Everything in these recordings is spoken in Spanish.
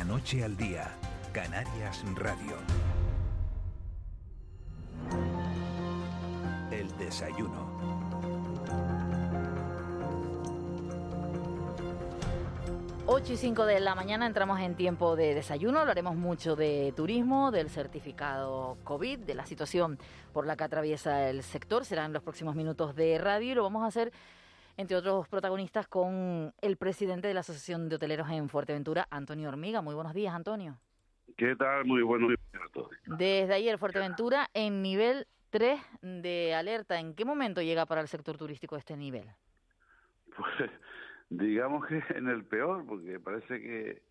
La noche al día, Canarias Radio. El desayuno. 8 y 5 de la mañana entramos en tiempo de desayuno. Hablaremos mucho de turismo, del certificado COVID, de la situación por la que atraviesa el sector. Serán los próximos minutos de radio y lo vamos a hacer, entre otros protagonistas, con el presidente de la Asociación de Hoteleros en Fuerteventura, Antonio Hormiga. Muy buenos días, Antonio. ¿Qué tal? Muy buenos días a todos. Desde ayer, Fuerteventura en nivel 3 de alerta. ¿En qué momento llega para el sector turístico este nivel? Pues digamos que en el peor, porque parece que,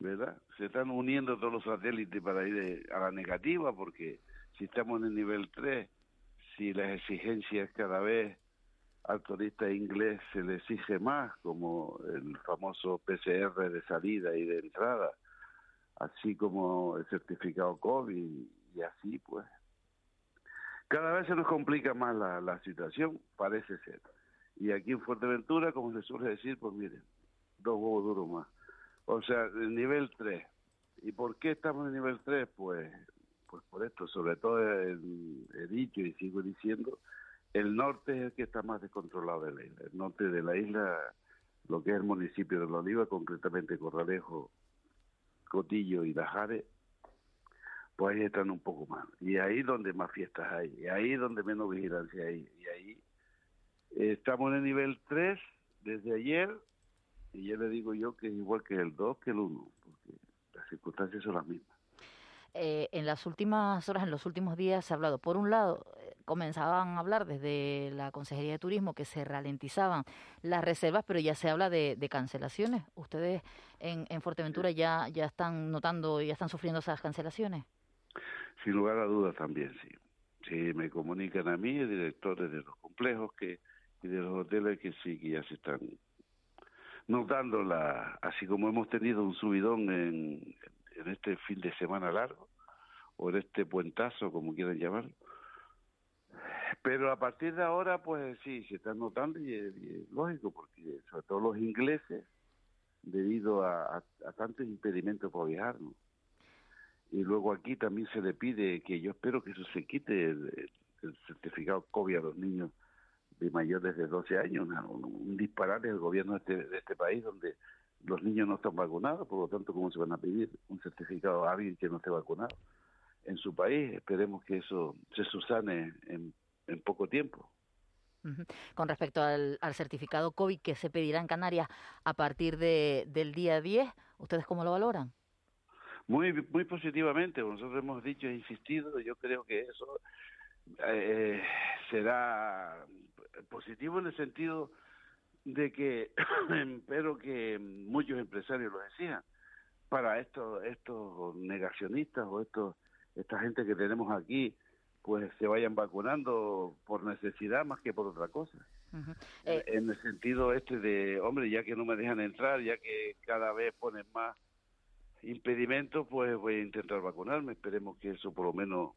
¿verdad? Se están uniendo todos los satélites para ir a la negativa, porque si estamos en el nivel 3, si las exigencias cada vez al turista inglés se le exige más, como el famoso PCR de salida y de entrada, así como el certificado COVID y así, pues. Cada vez se nos complica más la, la situación, parece ser. Y aquí en Fuerteventura, como se suele decir, pues miren, dos huevos duros más. O sea, el nivel 3. ¿Y por qué estamos en nivel 3? Pues, pues por esto, sobre todo he, he dicho y sigo diciendo, el norte es el que está más descontrolado de la isla. El norte de la isla, lo que es el municipio de La Oliva, concretamente Corralejo, Cotillo y Dajare, pues ahí están un poco más. Y ahí donde más fiestas hay, y ahí donde menos vigilancia hay, y ahí Estamos en el nivel 3 desde ayer y ya le digo yo que es igual que el 2 que el 1, porque las circunstancias son las mismas. Eh, en las últimas horas, en los últimos días se ha hablado, por un lado, comenzaban a hablar desde la Consejería de Turismo que se ralentizaban las reservas, pero ya se habla de, cancelaciones. ¿Ustedes en, en Fuerteventura ya, ya están notando, ya están sufriendo esas cancelaciones? Sin lugar a dudas también, sí. Sí, me comunican a mí, directores de los complejos, que y de los hoteles que sí, que ya se están notando la, así como hemos tenido un subidón en, en este fin de semana largo, o en este puentazo, como quieran llamarlo. Pero a partir de ahora, pues sí, se están notando y es, lógico, porque sobre todo los ingleses, debido a, a, tantos impedimentos para viajar, ¿no? Y luego aquí también se le pide que yo espero que eso se quite el, certificado COVID a los niños de mayores de 12 años, un disparate del gobierno de este, de este país donde los niños no están vacunados, por lo tanto, ¿cómo se van a pedir un certificado a alguien que no esté vacunado? En su país, esperemos que eso se susane en, en poco tiempo. Uh -huh. Con respecto al, al, certificado COVID que se pedirá en Canarias a partir de, del día 10, ¿ustedes cómo lo valoran? Muy, muy positivamente, nosotros hemos dicho e insistido, yo creo que eso eh, será positivo en el sentido de que espero que muchos empresarios lo decían para estos estos negacionistas o estos esta gente que tenemos aquí pues se vayan vacunando por necesidad más que por otra cosa uh -huh. eh, en el sentido este de hombre ya que no me dejan entrar ya que cada vez ponen más impedimentos pues voy a intentar vacunarme esperemos que eso por lo menos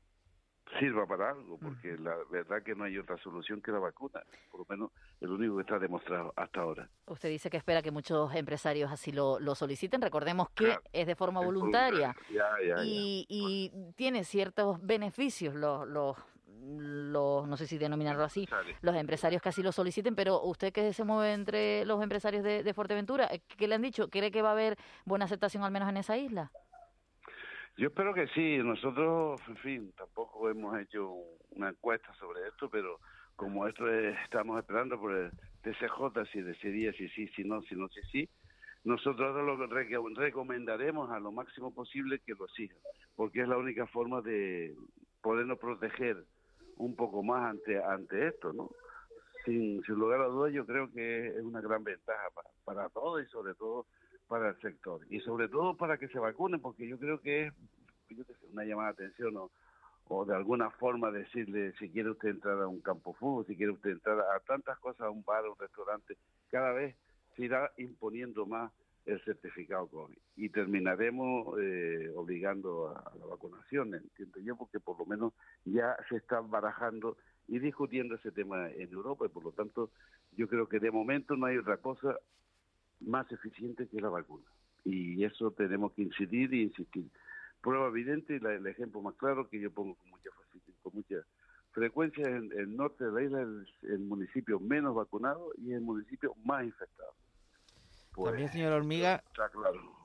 sirva para algo, porque la verdad que no hay otra solución que la vacuna, por lo menos el único que está demostrado hasta ahora. Usted dice que espera que muchos empresarios así lo, lo soliciten, recordemos que claro, es de forma voluntaria ya, ya, y, ya. y tiene ciertos beneficios los, los los, no sé si denominarlo así, los empresarios que así lo soliciten, pero usted que se mueve entre los empresarios de, de Fuerteventura, ¿qué le han dicho? ¿Cree que va a haber buena aceptación al menos en esa isla? Yo espero que sí. Nosotros, en fin, tampoco hemos hecho una encuesta sobre esto, pero como esto es, estamos esperando por el TCJ, si decidía si sí, si no, si no, si sí, nosotros lo recomendaremos a lo máximo posible que lo sigan, porque es la única forma de podernos proteger un poco más ante ante esto, ¿no? Sin, sin lugar a dudas, yo creo que es una gran ventaja para, para todos y sobre todo para el sector y sobre todo para que se vacunen, porque yo creo que es una llamada de atención o, de alguna forma decirle si quiere usted entrar a un campo fútbol, si quiere usted entrar a tantas cosas, a un bar, a un restaurante, cada vez se irá imponiendo más el certificado COVID. Y terminaremos eh, obligando a, la vacunación, entiendo yo, porque por lo menos ya se está barajando y discutiendo ese tema en Europa y por lo tanto yo creo que de momento no hay otra cosa más eficiente que la vacuna y eso tenemos que incidir y insistir. Prueba evidente y el ejemplo más claro que yo pongo con mucha con mucha frecuencia en el norte de la isla es el municipio menos vacunado y el municipio más infectado. Pues, también, señor Hormiga.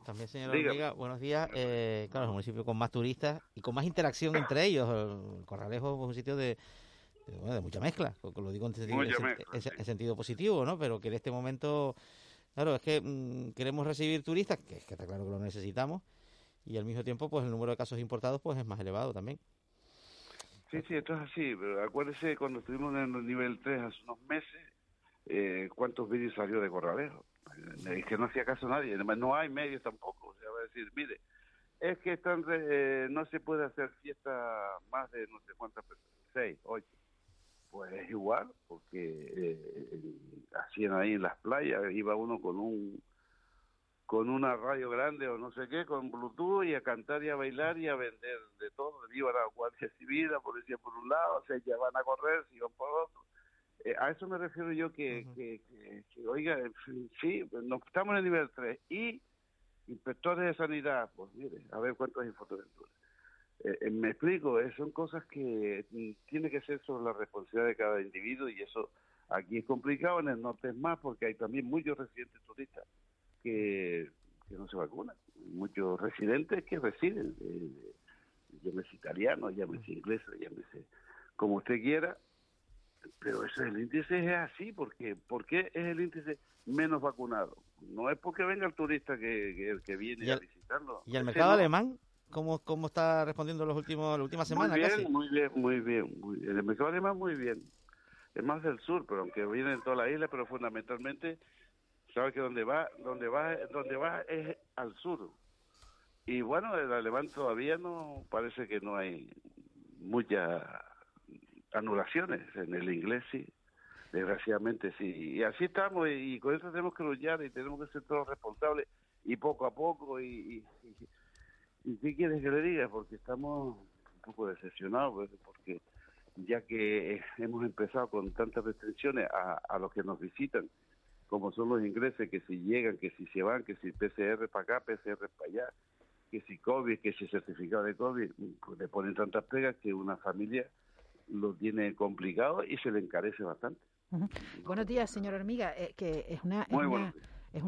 También, señor Hormiga, buenos días. Eh, claro, es un municipio con más turistas y con más interacción entre ellos. El Corralejo es un sitio de, de, mucha mezcla, lo digo en sentido, sentido positivo, ¿no? Pero que en este momento, claro, es que mm, queremos recibir turistas, que, que está claro que lo necesitamos, y al mismo tiempo, pues el número de casos importados pues es más elevado también. Sí, sí, esto es así, pero acuérdese cuando estuvimos en el nivel 3 hace unos meses, eh, cuántos vídeos salió de Corralejo es que no hacía caso a nadie, no hay medios tampoco, o sea, va a decir, mire, es que están eh, no se puede hacer fiesta más de no sé cuántas personas, seis, ocho, pues es igual, porque eh, hacían ahí en las playas, iba uno con un con una radio grande o no sé qué, con Bluetooth y a cantar y a bailar y a vender de todo. Iban a la Guardia Civil, la policía por un lado, se van a correr, se iban por otro. Eh, a eso me refiero yo que, que, que, oiga, sí, nos estamos en el nivel 3 y inspectores de sanidad, pues mire, a ver cuántos hay eh, eh, me explico, son cosas que mm, tiene que ser sobre la responsabilidad de cada individuo y eso aquí es complicado, en el norte es más porque hay también muchos residentes turistas que, que no se vacunan, muchos residentes que residen, eh, llámese italiano, llámese inglés, llámese como usted quiera, pero ese el índice es así, porque ¿por qué es el índice menos vacunado? No es porque venga el turista que, el que viene a visitarlo. ¿Y el mercado alemán? ¿Cómo, ¿Cómo está respondiendo los últimos, las últimas semanas? Muy bien, muy bien, muy bien, muy bien. El mercado alemán muy bien. Es más del sur, pero aunque viene en toda la isla, pero fundamentalmente, sabe que donde va, donde va, donde va es al sur. Y bueno, el alemán todavía no, parece que no hay mucha anulaciones, en el inglés sí, desgraciadamente sí. Y así estamos y, con eso tenemos que luchar y tenemos que ser todos responsables y poco a poco y, y, ¿qué quieres que le diga? Porque estamos un poco decepcionados, pues, porque ya que hemos empezado con tantas restricciones a, a los que nos visitan, como son los ingleses, que si llegan, que si se van, que si PCR para acá, PCR para allá, que si COVID, que si certificado de COVID, pues le ponen tantas pegas que una familia lo tiene complicado y se le encarece bastante. Buenos días, señor Hormiga, eh, que es una, es una,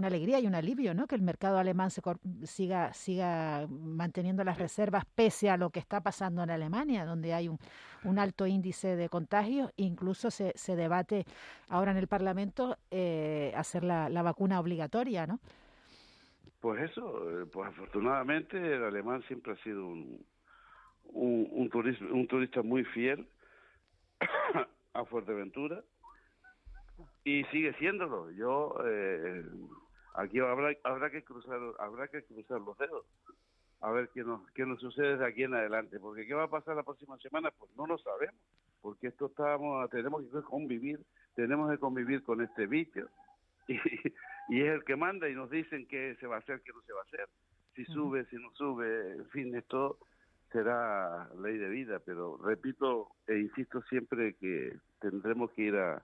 alegría y un alivio, ¿no? Que el mercado alemán se siga siga manteniendo las reservas pese a lo que está pasando en Alemania, donde hay un, un alto índice de contagios. Incluso se, se debate ahora en el Parlamento eh, hacer la, la vacuna obligatoria, ¿no? Pues eso, eh, pues afortunadamente el alemán siempre ha sido un, un, un, turista, un turista muy fiel a Fuerteventura y sigue siéndolo. Yo eh, aquí habrá habrá que cruzar habrá que cruzar los dedos a ver qué nos qué nos sucede de aquí en adelante, porque qué va a pasar la próxima semana pues no lo sabemos, porque esto estamos tenemos que convivir, tenemos que convivir con este bicho y, y es el que manda y nos dicen qué se va a hacer, qué no se va a hacer, si sube, si no sube, en fin, esto será ley de vida, pero repito e insisto siempre que tendremos que ir a,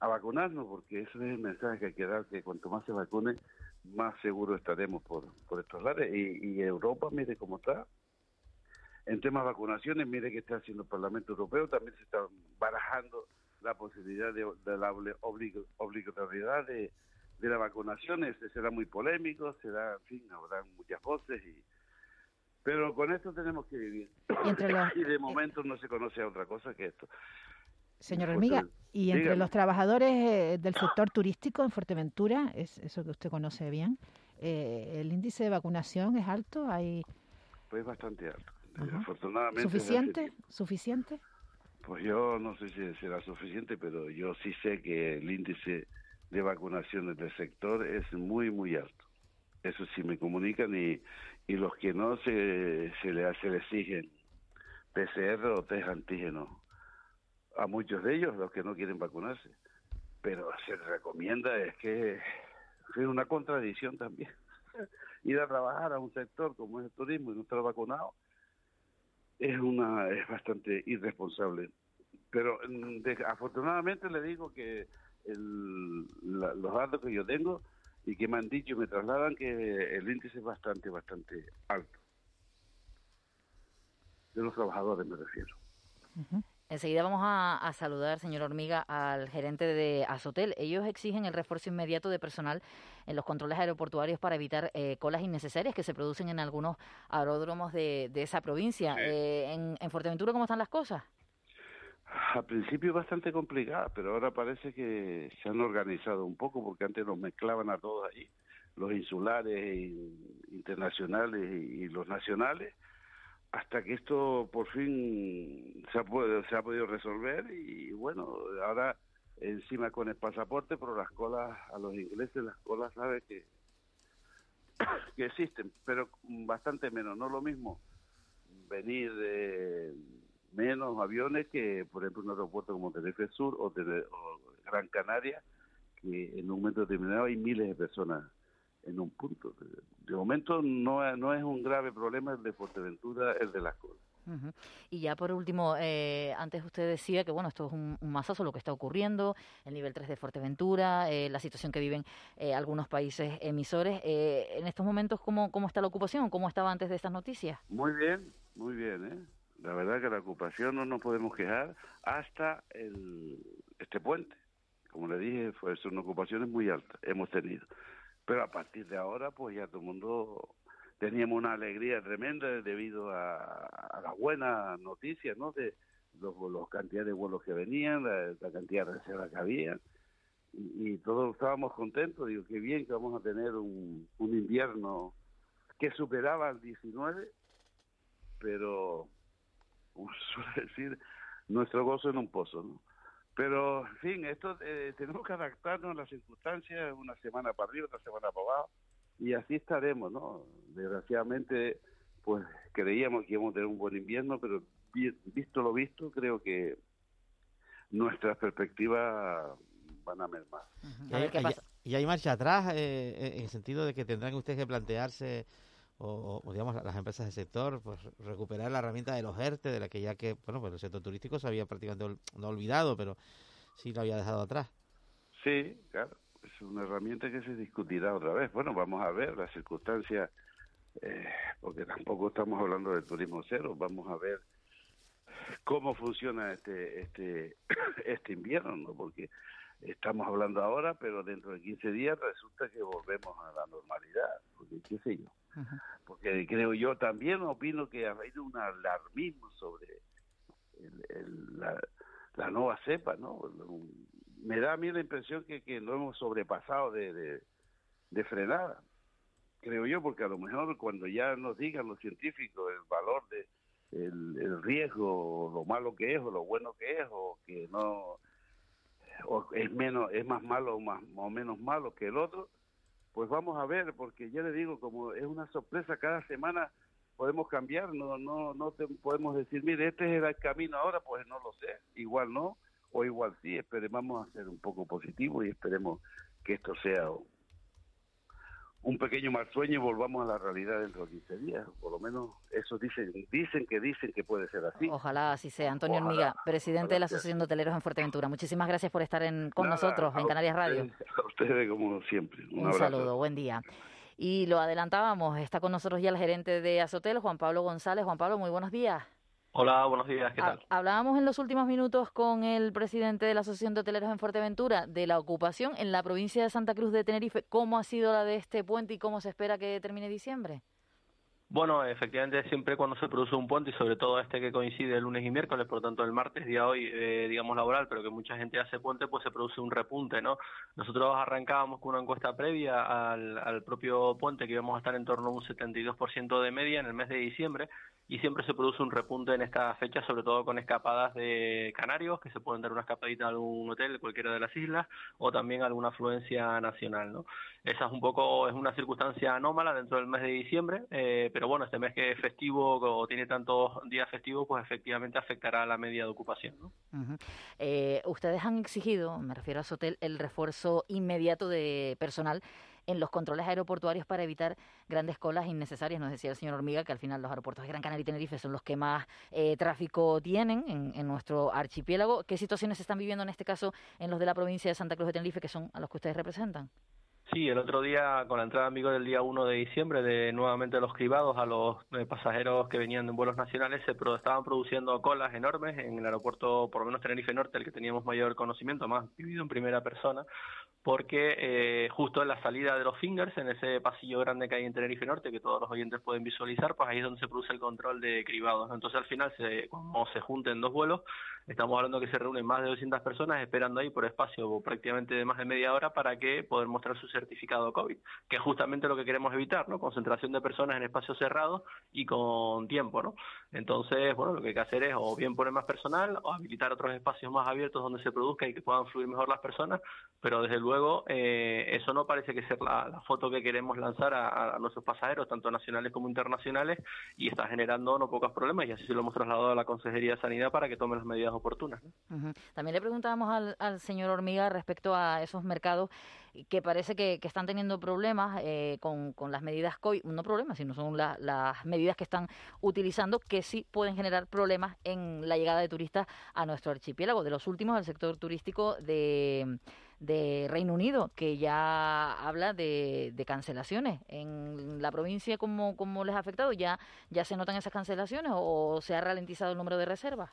a vacunarnos, porque ese es el mensaje que hay que dar, que cuanto más se vacune, más seguro estaremos por, por estos lares. Y, y Europa, mire cómo está. En temas de vacunaciones, mire que está haciendo el Parlamento Europeo, también se está barajando la posibilidad de, la obligatoriedad de, de la vacunación. Ese será muy polémico, será, en fin, habrá muchas voces y pero con esto tenemos que vivir. Y, de momento no se conoce otra cosa que esto. Señor Hormiga, y entre los trabajadores eh, del sector turístico en Fuerteventura, es eso que usted conoce bien, eh, ¿el índice de vacunación es alto? hay Pues bastante alto. Afortunadamente. ¿Suficiente? ¿Suficiente? Pues yo no sé si será suficiente, pero yo sí sé que el índice de vacunación del sector es muy, muy alto Eso sí me comunican y, y los que no se, se, le, se le exigen PCR o test antígeno a muchos de ellos, los que no quieren vacunarse. Pero se recomienda, es que es una contradicción también. Ir a trabajar a un sector como es el turismo y no estar vacunado es una es bastante irresponsable. Pero mm, afortunadamente le digo que el, los datos que yo tengo y que me han dicho y me trasladan que el índice es bastante, bastante alto. De los trabajadores me refiero. Enseguida vamos a, saludar, señor Hormiga, al gerente de Azotel. Ellos exigen el refuerzo inmediato de personal en los controles aeroportuarios para evitar eh, colas innecesarias que se producen en algunos aeródromos de, esa provincia. Eh, en, en Fuerteventura, ¿cómo están las cosas? Al principio bastante complicada, pero ahora parece que se han organizado un poco porque antes nos mezclaban a todos ahí, los insulares, internacionales y los nacionales, hasta que esto por fin se ha, se ha podido resolver y bueno, ahora encima con el pasaporte, pero las colas a los ingleses, las colas sabe que, que existen, pero bastante menos, no lo mismo venir de menos aviones que, por ejemplo, un aeropuerto como Tenerife Sur o, Gran Canaria, que en un momento determinado hay miles de personas en un punto. De momento no, no es un grave problema el de Fuerteventura, el de las cosas. Y ya por último, eh, antes usted decía que bueno, esto es un, masazo lo que está ocurriendo, el nivel 3 de Fuerteventura, eh, la situación que viven eh, algunos países emisores. en estos momentos, ¿cómo, ¿cómo está la ocupación? ¿Cómo estaba antes de estas noticias? Muy bien, muy bien. ¿eh? La verdad que la ocupación no nos podemos quejar hasta el, este puente. Como le dije, fue, son ocupaciones muy altas, hemos tenido. Pero a partir de ahora, pues ya todo el mundo teníamos una alegría tremenda debido a, a las buenas noticias, ¿no? De los, los cantidades de vuelos que venían, la, cantidad de reservas que había. Y, todos estábamos contentos, digo, qué bien que vamos a tener un, un invierno que superaba el 19, pero suele decir, nuestro gozo en un pozo, ¿no? Pero, en fin, esto eh, tenemos que adaptarnos a las circunstancias, una semana para arriba, otra semana para abajo, y así estaremos, ¿no? Desgraciadamente, pues creíamos que íbamos a tener un buen invierno, pero visto lo visto, creo que nuestras perspectivas van a mermar. ¿Y, hay, marcha atrás eh, en el sentido de que tendrán ustedes que plantearse o, digamos las empresas del sector pues recuperar la herramienta de los ERTE de la que ya que bueno pues el sector turístico se había prácticamente no olvidado pero sí lo había dejado atrás. Sí claro es una herramienta que se discutirá otra vez. Bueno vamos a ver las circunstancias eh, porque tampoco estamos hablando del turismo cero. Vamos a ver cómo funciona este este este invierno ¿no? porque estamos hablando ahora pero dentro de 15 días resulta que volvemos a la normalidad porque qué sé yo porque creo yo también opino que ha habido un alarmismo sobre la, nueva cepa, ¿no? Me da a mí la impresión que, que no hemos sobrepasado de, de, frenada, creo yo, porque a lo mejor cuando ya nos digan los científicos el valor de el, riesgo, lo malo que es o lo bueno que es, o que no o es menos es más malo o más o menos malo que el otro pues vamos a ver, porque ya le digo, como es una sorpresa cada semana, podemos cambiar, no no no te podemos decir, mire, este es el camino ahora, pues no lo sé, igual no, o igual sí, esperemos a ser un poco positivo y esperemos que esto sea un pequeño mal sueño y volvamos a la realidad dentro de 15 días. Por lo menos eso dicen, dicen que dicen que puede ser así. Ojalá así sea. Antonio Hormiga, presidente de la Asociación de Hoteleros en Fuerteventura. Muchísimas gracias por estar en, con nosotros en Canarias Radio. a ustedes como siempre. Un, saludo, buen día. Y lo adelantábamos, está con nosotros ya el gerente de Azotel, Juan Pablo González. Juan Pablo, muy buenos días. Hola, buenos días, ¿qué tal? Hablábamos en los últimos minutos con el presidente de la Asociación de Hoteleros en Fuerteventura de la ocupación en la provincia de Santa Cruz de Tenerife. ¿Cómo ha sido la de este puente y cómo se espera que termine diciembre? Bueno, efectivamente siempre cuando se produce un puente y sobre todo este que coincide el lunes y miércoles, por lo tanto el martes día hoy, eh, digamos laboral, pero que mucha gente hace puente, pues se produce un repunte, ¿no? Nosotros arrancábamos con una encuesta previa al, al propio puente que íbamos a estar en torno a un 72% de media en el mes de diciembre y siempre se produce un repunte en esta fecha, sobre todo con escapadas de canarios, que se pueden dar una escapadita a algún hotel, cualquiera de las islas, o también alguna afluencia nacional, ¿no? Esa es un poco, es una circunstancia anómala dentro del mes de diciembre, eh, pero bueno, este mes que es festivo o tiene tantos días festivos, pues efectivamente afectará la media de ocupación, ¿no? eh, ustedes han exigido, me refiero a Sotel, el refuerzo inmediato de personal en los controles aeroportuarios para evitar grandes colas innecesarias. Nos decía el señor Hormiga que al final los aeropuertos de Gran Canaria y Tenerife son los que más eh, tráfico tienen en, en, nuestro archipiélago. ¿Qué situaciones se están viviendo en este caso en los de la provincia de Santa Cruz de Tenerife, que son a los que ustedes representan? Sí, el otro día, con la entrada en vigor del día 1 de diciembre de nuevamente los cribados a los eh, pasajeros que venían en vuelos nacionales, se pro estaban produciendo colas enormes en el aeropuerto, por lo menos Tenerife Norte, el que teníamos mayor conocimiento, más vivido en primera persona, porque eh, justo en la salida de los fingers, en ese pasillo grande que hay en Tenerife Norte, que todos los oyentes pueden visualizar, pues ahí es donde se produce el control de cribados. Entonces, al final, se, como se junten dos vuelos, estamos hablando que se reúnen más de 200 personas esperando ahí por espacio prácticamente de más de media hora para que poder mostrar su certificado COVID, que es justamente lo que queremos evitar, ¿no? Concentración de personas en espacios cerrados y con tiempo, ¿no? Entonces, bueno, lo que hay que hacer es o bien poner más personal o habilitar otros espacios más abiertos donde se produzca y que puedan fluir mejor las personas, pero desde luego eh, eso no parece que sea la, foto que queremos lanzar a, nuestros pasajeros, tanto nacionales como internacionales, y está generando no pocos problemas, y así se lo hemos trasladado a la Consejería de Sanidad para que tome las medidas oportunas. También le preguntábamos al, señor Hormiga respecto a esos mercados que parece que, están teniendo problemas eh, con, las medidas COVID, no problemas, sino son las medidas que están utilizando que sí pueden generar problemas en la llegada de turistas a nuestro archipiélago. De los últimos, el sector turístico de de Reino Unido, que ya habla de, de cancelaciones. ¿En la provincia cómo, cómo les ha afectado? ¿Ya, ¿Ya se notan esas cancelaciones o se ha ralentizado el número de reservas?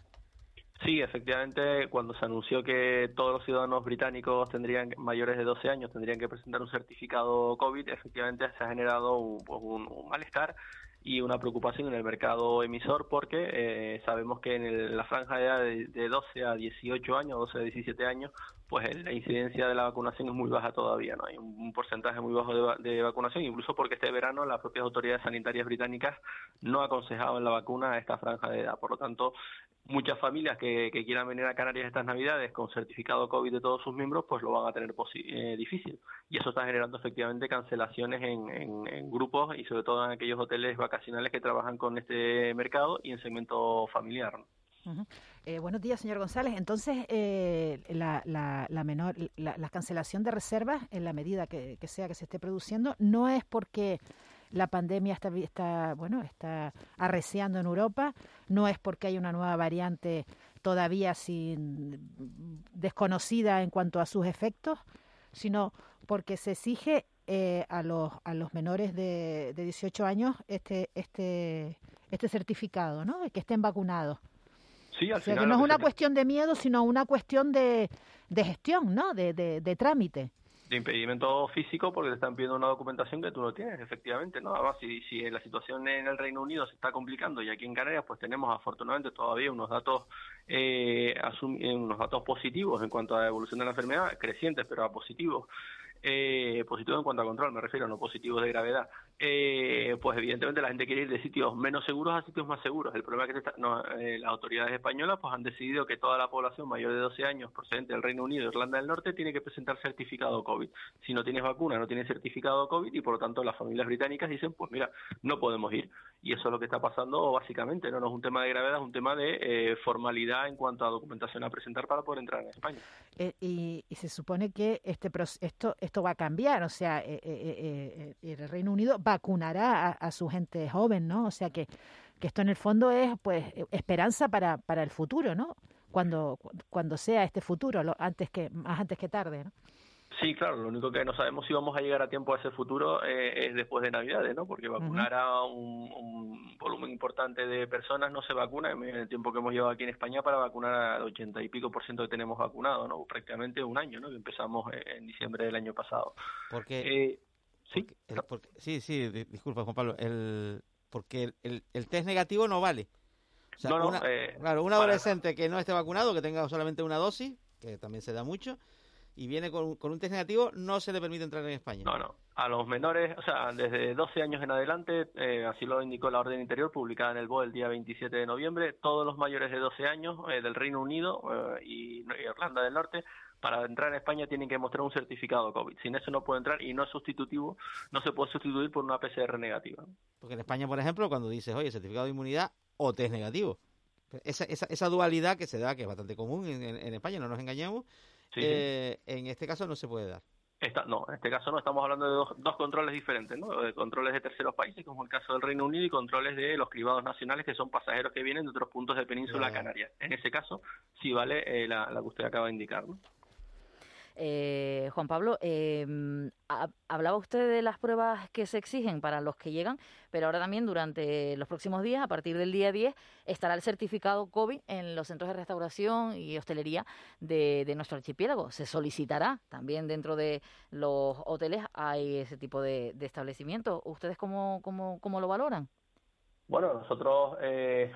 Sí, efectivamente, cuando se anunció que todos los ciudadanos británicos tendrían mayores de 12 años tendrían que presentar un certificado COVID, efectivamente se ha generado un, pues un malestar y una preocupación en el mercado emisor porque eh, sabemos que en la franja de edad de, 12 a 18 años, 12 a 17 años, pues la incidencia de la vacunación es muy baja todavía, ¿no? Hay un, porcentaje muy bajo de, vacunación, incluso porque este verano las propias autoridades sanitarias británicas no aconsejaban la vacuna a esta franja de edad. Por lo tanto, muchas familias que, quieran venir a Canarias estas Navidades con certificado COVID de todos sus miembros, pues lo van a tener eh, difícil. Y eso está generando efectivamente cancelaciones en, grupos y sobre todo en aquellos hoteles vacacionales que trabajan con este mercado y en segmento familiar. Eh, buenos días, señor González. Entonces, eh, la, la, menor, la, cancelación de reservas, en la medida que, que sea que se esté produciendo, no es porque la pandemia está, está, bueno, está arreciando en Europa, no es porque hay una nueva variante todavía sin desconocida en cuanto a sus efectos, sino porque se exige eh, a los a los menores de, de 18 años este este este certificado, ¿no? Que estén vacunados. Sí, al o sea, que no es una cuestión de miedo, sino una cuestión de, de gestión, ¿no? De, de, de trámite de impedimento físico porque te están pidiendo una documentación que tú no tienes, efectivamente, ¿no? Además, si, si la situación en el Reino Unido se está complicando y aquí en Canarias, pues tenemos afortunadamente todavía unos datos eh, eh unos datos positivos en cuanto a la evolución de la enfermedad, crecientes, pero a positivos eh, positivo en cuanto a control, me refiero, no positivos de gravedad, eh, pues evidentemente la gente quiere ir de sitios menos seguros a sitios más seguros. El problema es que eh, las autoridades españolas pues han decidido que toda la población mayor de 12 años procedente del Reino Unido e Irlanda del Norte tiene que presentar certificado COVID. Si no tienes vacuna, no tienes certificado COVID y por lo tanto las familias británicas dicen, pues mira, no podemos ir. Y eso es lo que está pasando básicamente, no, no es un tema de gravedad, es un tema de eh, formalidad en cuanto a documentación a presentar para poder entrar en España. y, y, se supone que este esto esto va a cambiar, o sea, eh, eh, eh, el Reino Unido vacunará a, su gente joven, ¿no? O sea que, que esto en el fondo es pues esperanza para, para el futuro, ¿no? Cuando, cuando sea este futuro, lo, antes que, más antes que tarde, ¿no? Sí, claro, lo único que no sabemos si vamos a llegar a tiempo a ese futuro eh, es después de Navidades, ¿no? Porque vacunar a un, volumen importante de personas no se vacuna en el tiempo que hemos llevado aquí en España para vacunar al ochenta y pico por ciento que tenemos vacunado, ¿no? Prácticamente un año, ¿no? Que empezamos en diciembre del año pasado. Porque... Eh, sí, sí, sí, disculpa Juan Pablo, el, porque el, el, test negativo no vale. Eh, claro, un adolescente que no esté vacunado, que tenga solamente una dosis, que también se da mucho, y viene con, con, un test negativo, no se le permite entrar en España. No, no. A los menores, o sea, desde 12 años en adelante, eh, así lo indicó la Orden Interior, publicada en el BOE el día 27 de noviembre, todos los mayores de 12 años eh, del Reino Unido y Irlanda del Norte para entrar en España tienen que mostrar un certificado COVID. Sin eso no puede entrar y no es sustitutivo, no se puede sustituir por una PCR negativa. Porque en España, por ejemplo, cuando dices, oye, certificado de inmunidad o test negativo, esa, esa, esa dualidad que se da, que es bastante común en, España, no nos engañemos, eh, en este caso no se puede dar. no, en este caso no, estamos hablando de dos, dos controles diferentes, ¿no? De controles de terceros países, como el caso del Reino Unido, y controles de los cribados nacionales, que son pasajeros que vienen de otros puntos de Península Canaria. En ese caso, sí vale eh, la, la, que usted acaba de indicar, ¿no? Eh, Juan Pablo, eh, hablaba usted de las pruebas que se exigen para los que llegan, pero ahora también durante los próximos días, a partir del día 10, estará el certificado COVID en los centros de restauración y hostelería de, nuestro archipiélago. Se solicitará también dentro de los hoteles, hay ese tipo de, establecimientos. ¿Ustedes cómo, cómo, cómo lo valoran? Bueno, nosotros eh,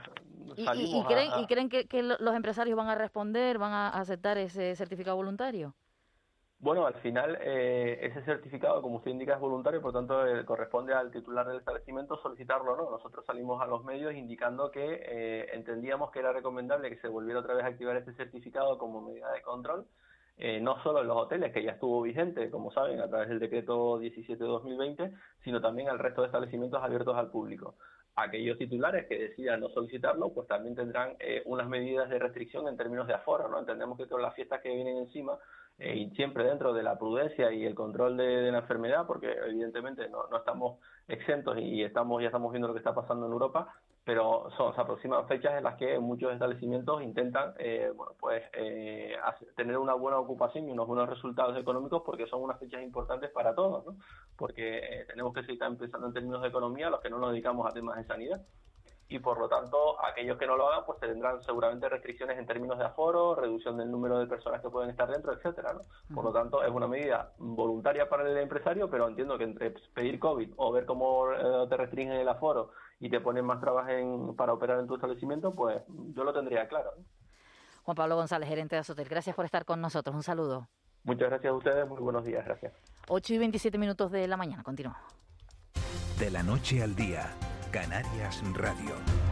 ¿Y, creen, ¿Y creen que, que, los empresarios van a responder, van a aceptar ese certificado voluntario? Bueno, al final eh, ese certificado, como usted indica, es voluntario, por tanto eh, corresponde al titular del establecimiento solicitarlo no. Nosotros salimos a los medios indicando que eh, entendíamos que era recomendable que se volviera otra vez a activar este certificado como medida de control, no solo en los hoteles, que ya estuvo vigente, como saben, a través del decreto 17 de 2020, sino también al resto de establecimientos abiertos al público aquellos titulares que decidan no solicitarlo, pues también tendrán unas medidas de restricción en términos de aforo, ¿no? Entendemos que todas las fiestas que vienen encima eh, y siempre dentro de la prudencia y el control de, la enfermedad, porque evidentemente no, no, estamos exentos y estamos ya estamos viendo lo que está pasando en Europa, pero son, se aproximan fechas en las que muchos establecimientos intentan eh, bueno, pues eh, tener una buena ocupación y unos buenos resultados económicos porque son unas fechas importantes para todos, ¿no? porque tenemos que seguir pensando en términos de economía los que no nos dedicamos a temas de sanidad y por lo tanto aquellos que no lo hagan pues tendrán seguramente restricciones en términos de aforo, reducción del número de personas que pueden estar dentro, etcétera, ¿no? Por lo tanto es una medida voluntaria para el empresario, pero entiendo que entre pedir COVID o ver cómo eh, te restringen el aforo y te ponen más trabas en, para operar en tu establecimiento, pues yo lo tendría claro. Juan Pablo González, gerente de Azotel, gracias por estar con nosotros. Un saludo. Muchas gracias a ustedes, muy buenos días, gracias. 8 y 27 minutos de la mañana, continuamos. De la noche al día Canarias Radio.